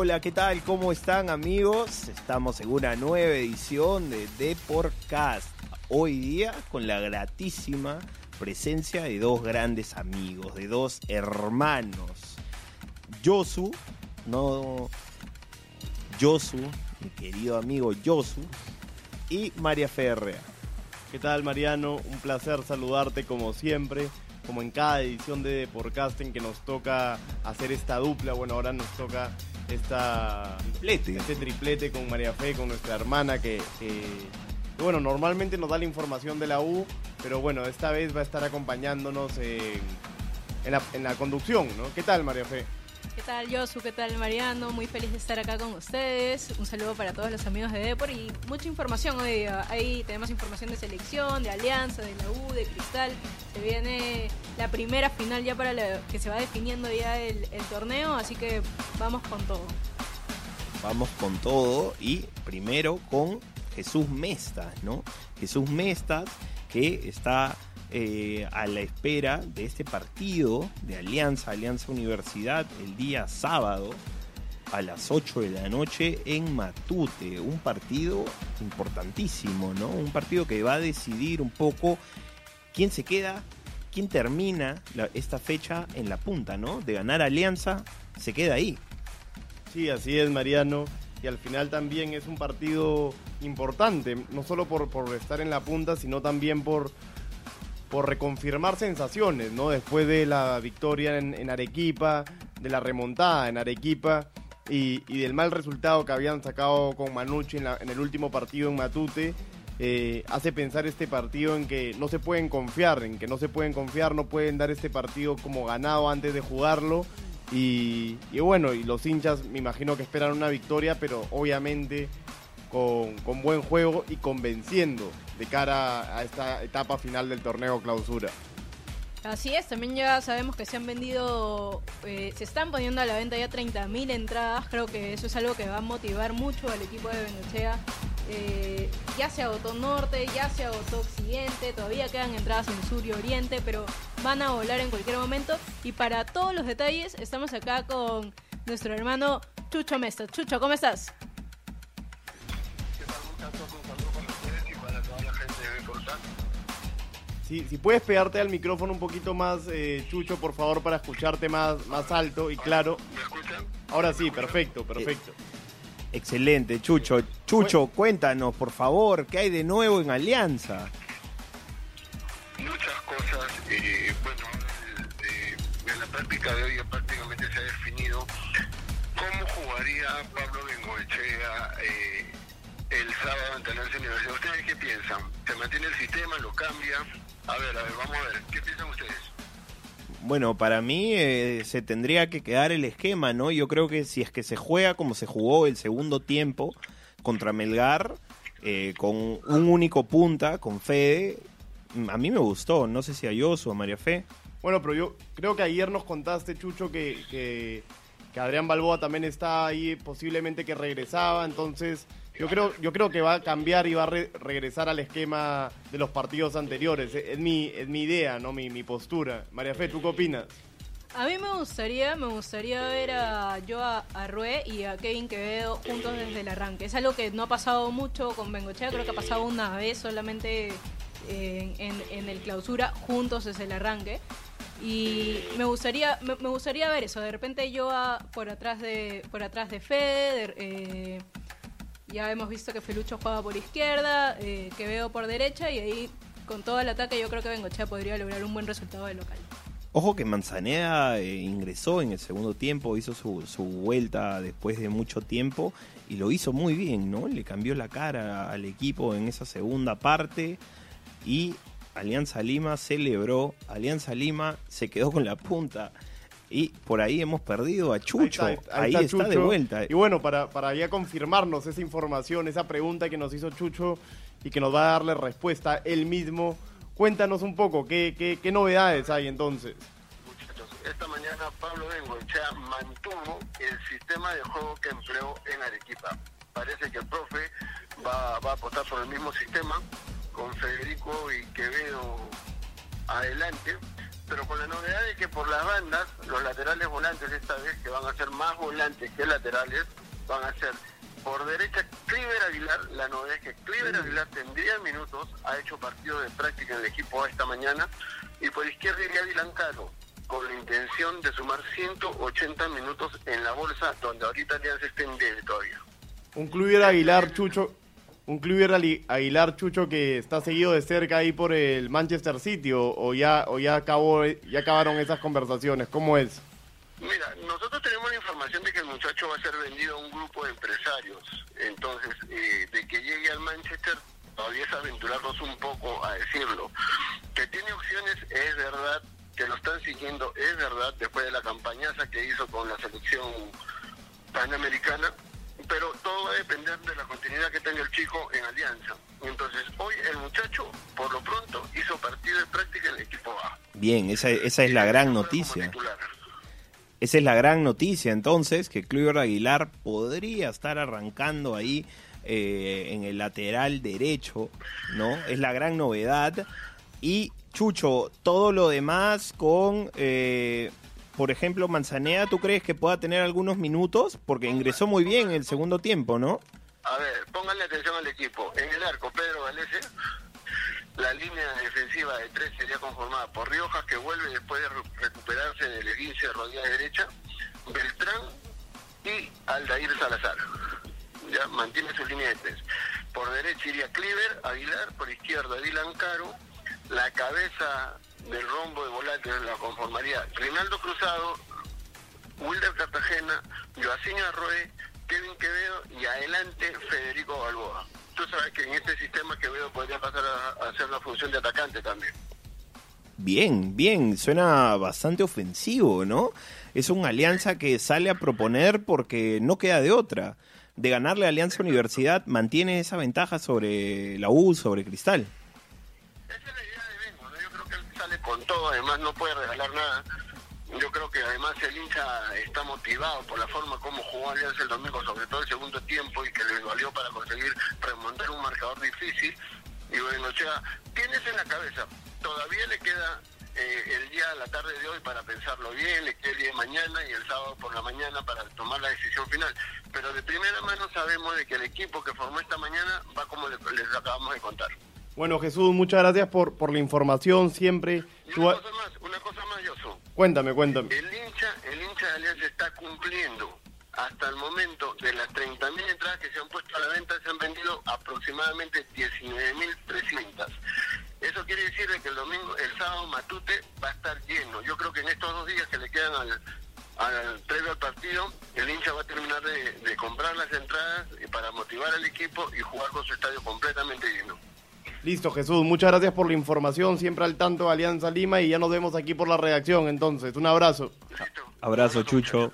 Hola, ¿qué tal? ¿Cómo están amigos? Estamos en una nueva edición de Deportcast. Hoy día con la gratísima presencia de dos grandes amigos, de dos hermanos. Yosu, no Yosu, mi querido amigo Yosu, y María Ferrea. ¿Qué tal Mariano? Un placer saludarte como siempre, como en cada edición de Deportcast en que nos toca hacer esta dupla. Bueno, ahora nos toca esta, Triplete. este triplete con María Fe, con nuestra hermana que, bueno, normalmente nos da la información de la U, pero bueno, esta vez va a estar acompañándonos en, en la, en la conducción, ¿no? ¿Qué tal María Fe? ¿Qué tal, Josu? ¿Qué tal, Mariano? Muy feliz de estar acá con ustedes. Un saludo para todos los amigos de Depor y mucha información hoy. Ahí tenemos información de selección, de Alianza, de la U, de Cristal. Se viene la primera final ya para la- que se va definiendo ya el, el torneo, así que vamos con todo. Vamos con todo y primero con Jesús Mestas, ¿no? Jesús Mestas que está eh, a la espera de este partido de Alianza, Alianza Universidad, el día sábado a las 8 de la noche en Matute. Un partido importantísimo, ¿no? Un partido que va a decidir un poco quién se queda, quién termina esta fecha en la punta, ¿no? De ganar Alianza, se queda ahí. Sí, así es, Mariano. Y al final también es un partido importante, no solo por, por estar en la punta, sino también por, por reconfirmar sensaciones, ¿no? Después de la victoria en, Arequipa, de la remontada en Arequipa y, del mal resultado que habían sacado con Manucci en el último partido en Matute, eh, hace pensar este partido en que no se pueden confiar, en que no se pueden confiar, no pueden dar este partido como ganado antes de jugarlo. Y, y bueno, y los hinchas me imagino que esperan una victoria, pero obviamente con, buen juego y convenciendo de cara a esta etapa final del torneo clausura. Así es, también ya sabemos que se han vendido, eh, se están poniendo a la venta ya 30.000 entradas, creo que eso es algo que va a motivar mucho al equipo de Bengochea. Eh, ya se agotó Norte, ya se agotó Occidente, todavía quedan entradas en Sur y Oriente, pero van a volar en cualquier momento. Y para todos los detalles, estamos acá con nuestro hermano Chucho Mesta. Chucho, ¿cómo estás? Si, si puedes pegarte al micrófono un poquito más, eh, Chucho, por favor, para escucharte más, más alto y claro. ¿Me escuchan? Ahora sí, perfecto, perfecto. Excelente, Chucho. Chucho, cuéntanos, por favor, ¿qué hay de nuevo en Alianza? Muchas cosas. eh, bueno, eh, en la práctica de hoy ya prácticamente se ha definido cómo jugaría Pablo Bengoechea eh, el sábado ante la Alianza Universidad. ¿Ustedes qué piensan? ¿Se mantiene el sistema? ¿Lo cambia? A ver, a ver, vamos a ver. ¿Qué piensan ustedes? Bueno, para mí eh, se tendría que quedar el esquema, ¿no? Yo creo que si es que se juega como se jugó el segundo tiempo contra Melgar, eh, con un único punta, con Fede, a mí me gustó. No sé si a Yosu o a María Fe. Bueno, pero yo creo que ayer nos contaste, Chucho, que, que, que Adrián Balboa también está ahí, posiblemente que regresaba, entonces yo creo, yo creo que va a cambiar y va a re- regresar al esquema de los partidos anteriores. Es, mi, es mi idea, ¿no? Mi, mi postura. María Fe, ¿tú qué opinas? A mí me gustaría, me gustaría ver a yo a, a y a Kevin Quevedo juntos desde el arranque. Es algo que no ha pasado mucho con Bengochea, creo que ha pasado una vez solamente en, en- en el clausura juntos desde el arranque. Y me gustaría, me, gustaría ver eso. De repente yo a- por atrás de, por atrás de Fede, de- eh, ya hemos visto que Felucho juega por izquierda, eh, Quevedo por derecha y ahí con todo el ataque yo creo que Bengochea podría lograr un buen resultado de local. Ojo que Manzaneda eh, ingresó en el segundo tiempo, hizo su, su vuelta después de mucho tiempo y lo hizo muy bien, ¿no? Le cambió la cara al equipo en esa segunda parte y Alianza Lima celebró, Alianza Lima se quedó con la punta y por ahí hemos perdido a Chucho, ahí está, de Chucho. vuelta. Y bueno, para, para ya confirmarnos esa información, esa pregunta que nos hizo Chucho y que nos va a darle respuesta él mismo, cuéntanos un poco, ¿qué, qué, qué novedades hay entonces? Muchachos, esta mañana Pablo Bengoechea mantuvo el sistema de juego que empleó en Arequipa. Parece que el profe va, va a apostar por el mismo sistema, con Federico y Quevedo adelante, pero con la novedad de que por las bandas, los laterales volantes esta vez, que van a ser más volantes que laterales, van a ser por derecha Cliver Aguilar, la novedad es que Cliver Aguilar tendría minutos, ha hecho partido de práctica en el equipo esta mañana, y por izquierda iría Dylan Caro, con la intención de sumar 180 minutos en la bolsa, donde ahorita Alianza está en todavía. Un Cluiver Aguilar Chucho, un Cluiver Aguilar Chucho que está seguido de cerca ahí por el Manchester City o, o ya o ya acabó ya acabaron esas conversaciones. ¿Cómo es? Mira, nosotros tenemos la información de que el muchacho va a ser vendido a un grupo de empresarios. Entonces, eh, de que llegue al Manchester, todavía es aventurarnos un poco a decirlo. Que tiene opciones, es verdad. Que lo están siguiendo, es verdad, después de la campañaza que hizo con la selección panamericana. Pero todo va a depender de la continuidad que tenga el chico en Alianza. Entonces, hoy el muchacho, por lo pronto, hizo partido de práctica en el equipo A. Bien, esa, esa es la gran noticia. Esa es la gran noticia entonces, que Kluivert Aguilar podría estar arrancando ahí eh, en el lateral derecho, ¿no? Es la gran novedad. Y Chucho, todo lo demás con, eh, por ejemplo, Manzanea, ¿tú crees que pueda tener algunos minutos? Porque ingresó muy bien en el segundo tiempo, ¿no? A ver, pónganle atención al equipo. En el arco, Pedro Galese. La línea defensiva de tres sería conformada por Riojas, que vuelve después de re- recuperarse del esguince de rodilla derecha, Beltrán y Aldair Salazar. Ya mantiene su línea de tres. Por derecha iría Cliver, Aguilar, por izquierda Dylan Caro. La cabeza del rombo de volantes la conformaría Reinaldo Cruzado, Wilder Cartagena, Joaquín Arroe, Kevin Quevedo y adelante Federico Balboa. Tú sabes que en este sistema Quevedo podría pasar a, a hacer la función de atacante también. Bien, bien, suena bastante ofensivo, ¿no? Es una alianza que sale a proponer porque no queda de otra. De ganarle a Alianza Universidad, mantiene esa ventaja sobre la U, sobre Cristal. Esa es la todo, además no puede regalar nada. Yo creo que además el hincha está motivado por la forma como jugó Alianza el domingo, sobre todo el segundo tiempo, y que le valió para conseguir remontar un marcador difícil. Y bueno, o sea, tienes en la cabeza, todavía le queda eh, el día, la tarde de hoy para pensarlo bien, le queda el día de mañana y el sábado por la mañana para tomar la decisión final. Pero de primera mano sabemos de que el equipo que formó esta mañana va como le- les acabamos de contar. Bueno, Jesús, muchas gracias por, por la información siempre. Una cosa más, una cosa más, Yoso. Cuéntame, cuéntame. El hincha, el hincha de Alianza está cumpliendo. Hasta el momento, de las 30.000 entradas que se han puesto a la venta, se han vendido aproximadamente 19.300. Eso quiere decir de que el domingo, el sábado Matute va a estar lleno. Yo creo que en estos dos días que le quedan al, al previo al partido, el hincha va a terminar de, de comprar las entradas para motivar al equipo y jugar con su estadio completamente lleno. Listo, Jesús, muchas gracias por la información, siempre al tanto de Alianza Lima y ya nos vemos aquí por la redacción entonces. Un abrazo. Abrazo, Chucho.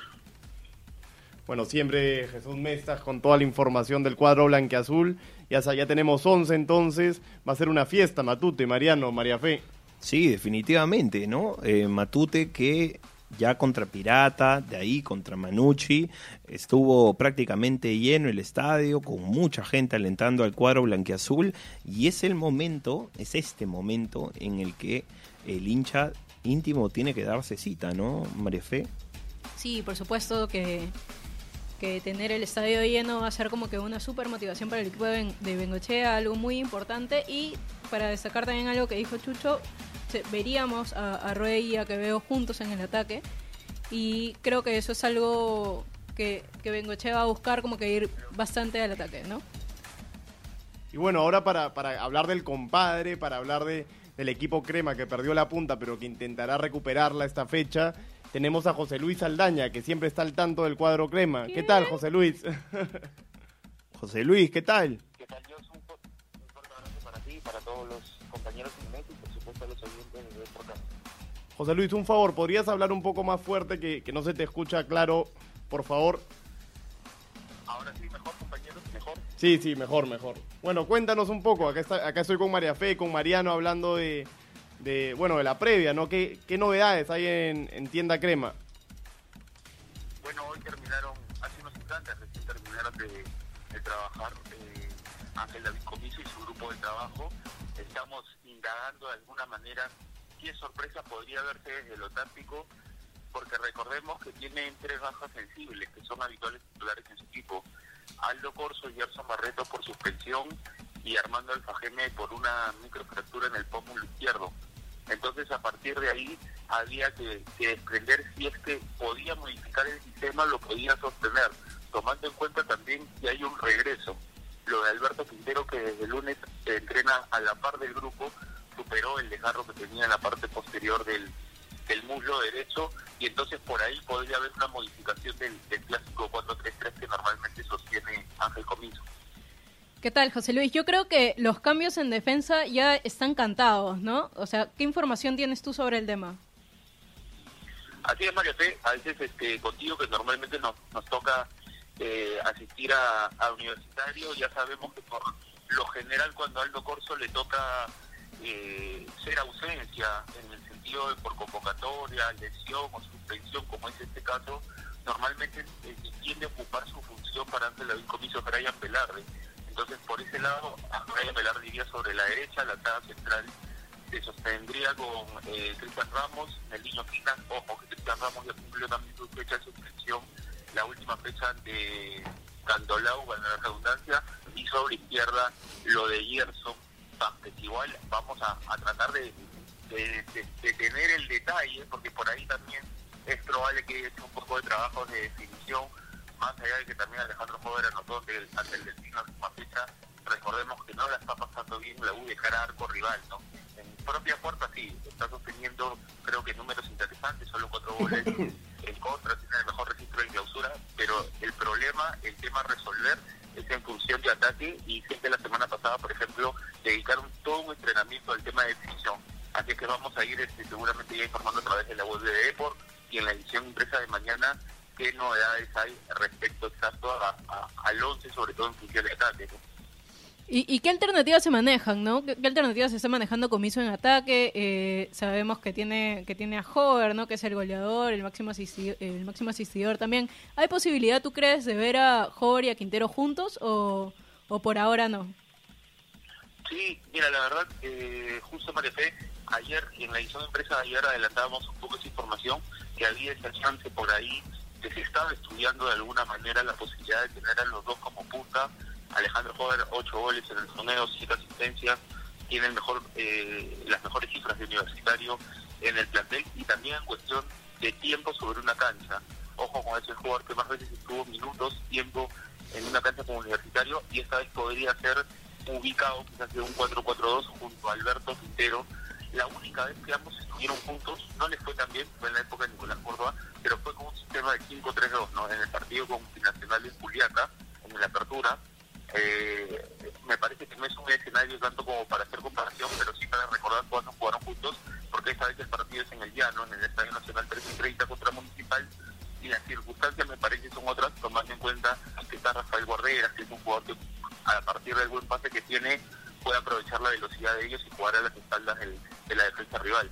Bueno, siempre Jesús Mestas con toda la información del cuadro blanqueazul. Ya tenemos 11 entonces. Va a ser una fiesta, Matute, Mariano, María Fe. Sí, definitivamente, ¿no? Eh, Matute que ya contra Pirata, de ahí contra Manucci, estuvo prácticamente lleno el estadio, con mucha gente alentando al cuadro blanquiazul, y es el momento, es este momento en el que el hincha íntimo tiene que darse cita, ¿no, María Fe? Sí, por supuesto que, que tener el estadio lleno va a ser como que una super motivación para el equipo de, de Bengochea, algo muy importante. Y para destacar también algo que dijo Chucho, veríamos a, a y a Quevedo juntos en el ataque. Y creo que eso es algo que, que Bengochea va a buscar como que ir bastante al ataque, ¿no? Y bueno, ahora para, para hablar del compadre, para hablar de, del equipo Crema que perdió la punta, pero que intentará recuperarla esta fecha, tenemos a José Luis Aldaña, que siempre está al tanto del cuadro Crema. ¿Qué tal, José Luis? José Luis, ¿qué tal? ¿Qué tal? Un, fu- un fuerte abrazo para ti, para todos los compañeros en México y por supuesto a los oyentes de podcast. José Luis, un favor, ¿podrías hablar un poco más fuerte que, que no se te escucha claro, por favor? Ahora sí, mejor compañeros, mejor. Sí, sí, mejor, mejor. Bueno, cuéntanos un poco. Acá, está, acá estoy con María Fe, con Mariano, hablando de, de bueno, de la previa, ¿no? ¿Qué, qué novedades hay en, en Tienda Crema? Bueno, hoy terminaron, hace unos instantes, recién terminaron de, de trabajar eh, Ángel David Comiso y su grupo de trabajo. Estamos indagando de alguna manera cualquier sorpresa podría verse desde lo táctico, porque recordemos que tiene tres bajas sensibles, que son habituales titulares en su equipo. Aldo Corso y Gerson Barreto por suspensión y Armando Alfajeme por una microfractura en el pómulo izquierdo. Entonces, a partir de ahí, había que, que desprender si es que podía modificar el sistema, lo podía sostener, tomando en cuenta también que hay un regreso. Lo de Alberto Quintero, que desde el lunes se entrena a la par del grupo, superó el desgarro que tenía en la parte posterior del, del muslo derecho y entonces por ahí podría haber una modificación del, del clásico 4-3-3 que normalmente sostiene Ángel Comiso. ¿Qué tal, José Luis? Yo creo que los cambios en defensa ya están cantados, ¿no? O sea, ¿qué información tienes tú sobre el tema? Así es, Mario Fe, a veces este, contigo que normalmente nos, nos toca eh, asistir a, universitario, ya sabemos que por lo general cuando Aldo Corso le toca eh, ser ausencia en el sentido de por convocatoria, lesión o suspensión, como es este caso, normalmente eh, tiende a ocupar su función para ante el comiso Brian Velarde. Entonces, por ese lado, a Brian Velarde iría sobre la derecha, la cara central se sostendría con eh, Cristian Ramos, el niño Quina, ojo que Cristian Ramos ya cumplió también su fecha de suspensión, la última fecha de Candolao, en la redundancia, y sobre izquierda lo de Gerson Vázquez. Igual vamos a, tratar de, de, tener el detalle, porque por ahí también es probable que haya hecho un poco de trabajo de definición, más allá de que también Alejandro Jover anotó ante el destino de última fecha, recordemos que no la está pasando bien la U de cara a arco rival, ¿no? En propia puerta sí, está sosteniendo creo que números interesantes, solo cuatro goles en contra, tiene el mejor registro de clausura, pero el problema, el tema a resolver es en función de ataque y que la semana pasada, por ejemplo, dedicaron todo un entrenamiento al tema de definición. Así que vamos a ir este, seguramente ya informando a través de la web de Deport y en la edición impresa de mañana qué novedades hay respecto exacto a- a- al 11, sobre todo en función de ataque. ¿Y, qué alternativas se manejan, no? ¿Qué, alternativas se está manejando Comiso en ataque? Eh, sabemos que tiene que tiene a Hover, ¿no? Que es el goleador, el máximo, asisti- el máximo asistidor también. ¿Hay posibilidad, tú crees, de ver a Hover y a Quintero juntos o, o por ahora no? Sí, mira, la verdad, eh, justo María Fe, ayer en la edición de empresa ayer adelantábamos un poco esa información, que había esa chance por ahí, que se estaba estudiando de alguna manera la posibilidad de tener a los dos como punta. Alejandro Jover, ocho goles en el torneo, siete asistencias, tiene eh, las mejores cifras de universitario en el plantel y también en cuestión de tiempo sobre una cancha. Ojo con ese jugador que más veces estuvo minutos, tiempo en una cancha como universitario y esta vez podría ser ubicado quizás de un 4-4-2 junto a Alberto Quintero. La única vez que ambos estuvieron juntos, no les fue tan bien, fue en la época de Nicolás Córdoba, pero fue con un sistema de 5-3-2, ¿no? En el partido con Binacional de Juliaca, en la apertura. Eh, me parece que no es un escenario tanto como para hacer comparación, pero sí para recordar cuándo jugaron juntos, porque esta vez el partido es en el llano, en el Estadio Nacional 13 y 30 contra Municipal, y las circunstancias me parece son otras, tomando en cuenta que está Rafael Guarderas, que es un jugador que a partir del buen pase que tiene puede aprovechar la velocidad de ellos y jugar a las espaldas del- de la defensa rival.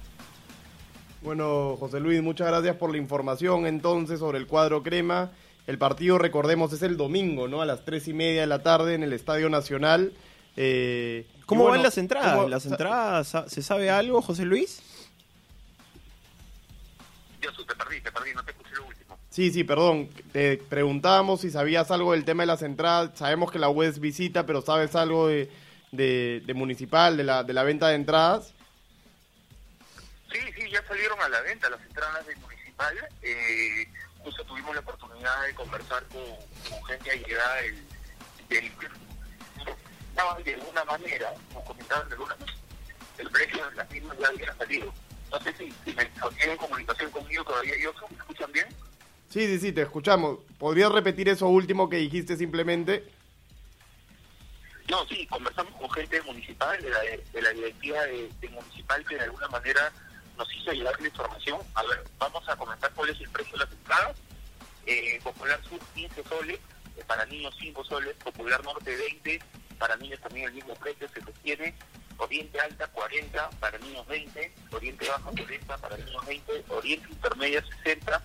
Bueno, José Luis, muchas gracias por la información entonces sobre el cuadro crema. El partido, recordemos, es el domingo, ¿no? A las tres y media de la tarde en el Estadio Nacional. Eh, ¿Cómo bueno, van las entradas? ¿cómo- ¿Las entradas se sabe algo, José Luis? Yo te perdí, te perdí, no te escuché lo último. Sí, sí, perdón. Te preguntábamos si sabías algo del tema de las entradas. Sabemos que la web es visita, pero ¿sabes algo de, de, de municipal, de la, de la venta de entradas? Sí, sí, ya salieron a la venta las entradas del municipal. Eh, justo tuvimos la oportunidad de conversar con, con gente allegada del, del de alguna manera, nos comentaban de alguna el precio de las mismas ya había salido. No sé si, si me tienen comunicación conmigo todavía, yo ¿me escuchan bien? Sí, sí, sí, te escuchamos. ¿Podrías repetir eso último que dijiste simplemente? No, sí, conversamos con gente municipal, de la, de la directiva de, de municipal, que de alguna manera nos hizo llegar la información. A ver, vamos a comentar cuál es el precio de las entradas. Eh, Popular Sur 15 soles, eh, para niños 5 soles, Popular Norte 20, para niños también el mismo precio se sostiene, Oriente Alta 40, para niños 20, Oriente Baja 40, para niños 20, Oriente Intermedia 60,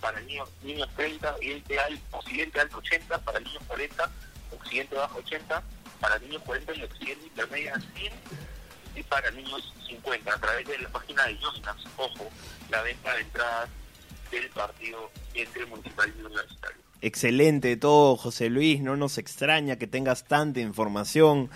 para niños, niños 30, Oriente Alto, Occidente Alto 80, para niños 40, Occidente Bajo 80, para niños 40 y Occidente Intermedia 100, y para niños 50 a través de la página de Yoinas. Ojo, la venta de entradas del partido entre Municipal y Universitario. Excelente todo, José Luis. No nos extraña que tengas tanta información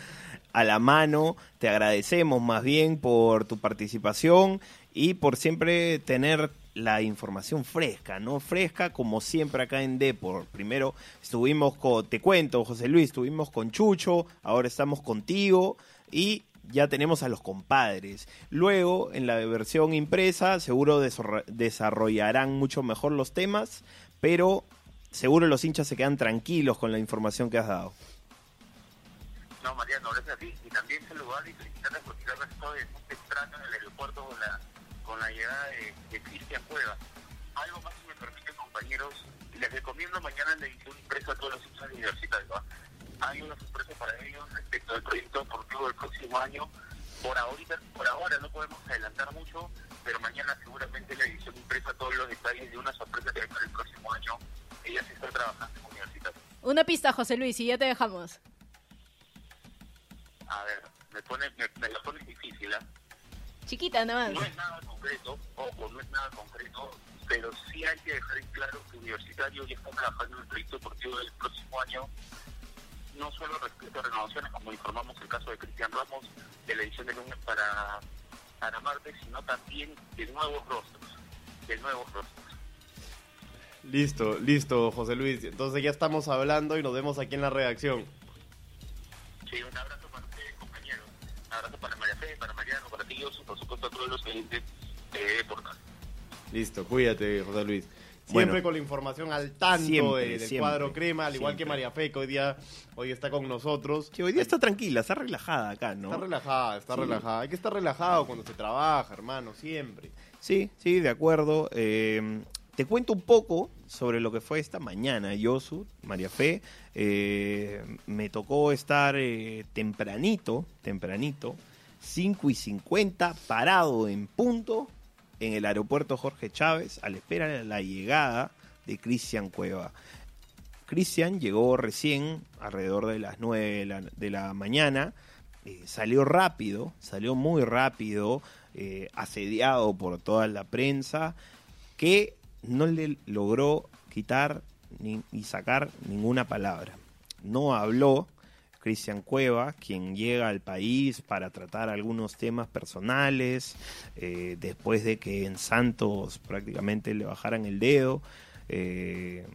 a la mano. Te agradecemos más bien por tu participación y por siempre tener la información fresca, ¿no? Fresca como siempre acá en Depor. Primero estuvimos con, te cuento, José Luis, estuvimos con Chucho, ahora estamos contigo y ya tenemos a los compadres. Luego, en la versión impresa, seguro desarrollarán mucho mejor los temas, pero seguro los hinchas se quedan tranquilos con la información que has dado. No, Mariano, gracias a ti. Y también saludar y felicitar a Gutiérrez estoy muy temprano en el aeropuerto con la, con la llegada de, Cristian Cueva. Algo más, si me permiten, compañeros, les recomiendo mañana en la edición impresa a todos los hinchas universitarios. ¿va? Hay una sorpresa para ellos respecto al proyecto deportivo del próximo año. Por ahorita, por ahora no podemos adelantar mucho, pero mañana seguramente la edición impresa todos los detalles de una sorpresa que hay para el próximo año. Ella se está trabajando en universitario. Una pista, José Luis, y ya te dejamos a ver, me, pone, me, la pone difícil, ¿eh? Chiquita más. No es nada concreto, ojo, no es nada concreto, pero sí hay que dejar en claro que Universitario ya está trabajando en el proyecto deportivo del próximo año, no solo respecto a renovaciones, como informamos el caso de Cristian Ramos, de la edición de lunes para, para martes, sino también de nuevos rostros, de nuevos rostros. Listo, listo, José Luis. Entonces ya estamos hablando y nos vemos aquí en la redacción. Sí, un abrazo abrazo para María Fe, para Mariano, para ti, y por supuesto a todos los clientes de Portal. Listo, cuídate, José Luis. Siempre con la información al tanto del cuadro crema, al igual que María Fe, que hoy día hoy está con nosotros. Que hoy día está tranquila, está relajada acá, ¿no? Está relajada, está relajada. Hay que estar relajado cuando se trabaja, hermano, siempre. Sí, sí, de acuerdo. Eh, te cuento un poco sobre lo que fue esta mañana, Yosu, María Fe. Eh, me tocó estar eh, tempranito, tempranito, 5 y 50, parado en punto en el aeropuerto Jorge Chávez, a la espera de la llegada de Cristian Cueva. Cristian llegó recién, alrededor de las 9 de la, mañana, eh, salió rápido, salió muy rápido, asediado por toda la prensa, que no le logró quitar ni, sacar ninguna palabra. No habló Cristian Cueva, quien llega al país para tratar algunos temas personales, eh, después de que en Santos prácticamente le bajaran el dedo. Eh,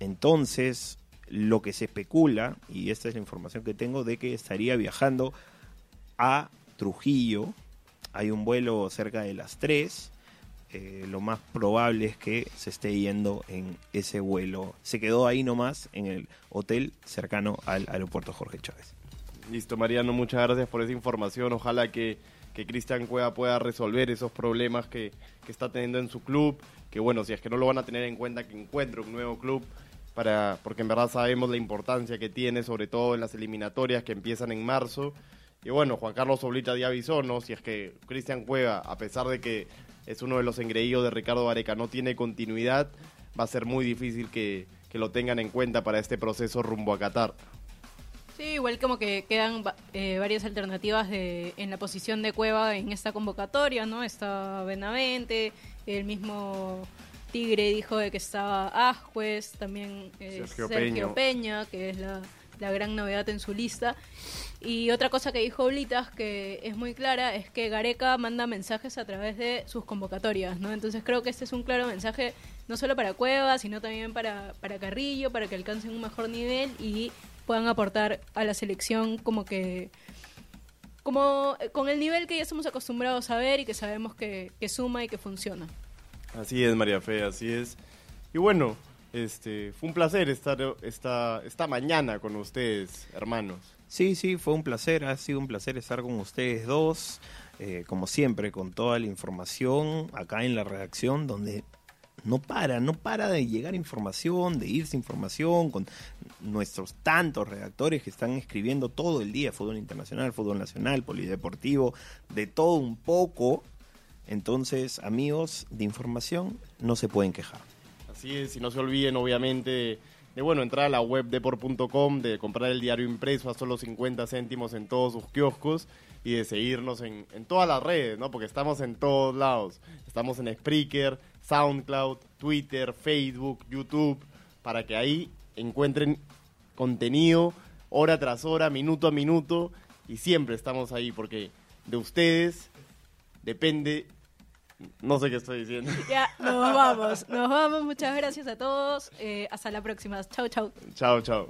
entonces, lo que se especula, y esta es la información que tengo, de que estaría viajando a Trujillo. Hay un vuelo cerca de las 3 eh, lo más probable es que se esté yendo en ese vuelo. Se quedó ahí nomás en el hotel cercano al aeropuerto Jorge Chávez. Listo, Mariano, muchas gracias por esa información. Ojalá que, que Cristian Cueva pueda resolver esos problemas que, que, está teniendo en su club. Que bueno, si es que no lo van a tener en cuenta, que encuentre un nuevo club. Para, porque en verdad sabemos la importancia que tiene, sobre todo en las eliminatorias que empiezan en marzo. Y bueno, Juan Carlos Oblita ya avisó, ¿no? Si es que Cristian Cueva, a pesar de que es uno de los engreídos de Ricardo Vareca, no tiene continuidad, va a ser muy difícil que, lo tengan en cuenta para este proceso rumbo a Qatar. Sí, igual como que quedan eh, varias alternativas de, en la posición de Cueva en esta convocatoria, ¿no? Está Benavente, el mismo Tigre dijo de que estaba Ajuez, también eh, Sergio, Peña. que es la, la gran novedad en su lista. Y otra cosa que dijo Blitas, que es muy clara, es que Gareca manda mensajes a través de sus convocatorias, ¿no? Entonces creo que este es un claro mensaje no solo para Cueva, sino también para, para Carrillo, para que alcancen un mejor nivel y puedan aportar a la selección como que como con el nivel que ya estamos acostumbrados a ver y que sabemos que, que suma y que funciona. Así es, María Fe, así es. Y bueno, este, fue un placer estar esta, esta mañana con ustedes, hermanos. Sí, sí, fue un placer, ha sido un placer estar con ustedes dos, eh, como siempre, con toda la información acá en la redacción, donde no para, no para de llegar información, de irse información, con nuestros tantos redactores que están escribiendo todo el día, fútbol internacional, fútbol nacional, polideportivo, de todo un poco. Entonces, amigos de información, no se pueden quejar. Así es, y no se olviden, obviamente, bueno, entrar a la web depor.com, de comprar el diario impreso a solo 50 céntimos en todos sus kioscos y de seguirnos en, en todas las redes, ¿no? Porque estamos en todos lados. Estamos en Spreaker, SoundCloud, Twitter, Facebook, YouTube, para que ahí encuentren contenido hora tras hora, minuto a minuto y siempre estamos ahí porque de ustedes depende no sé qué estoy diciendo. Ya, nos vamos, nos vamos. Muchas gracias a todos. Eh, hasta la próxima. Chau, chau. Chao, chao.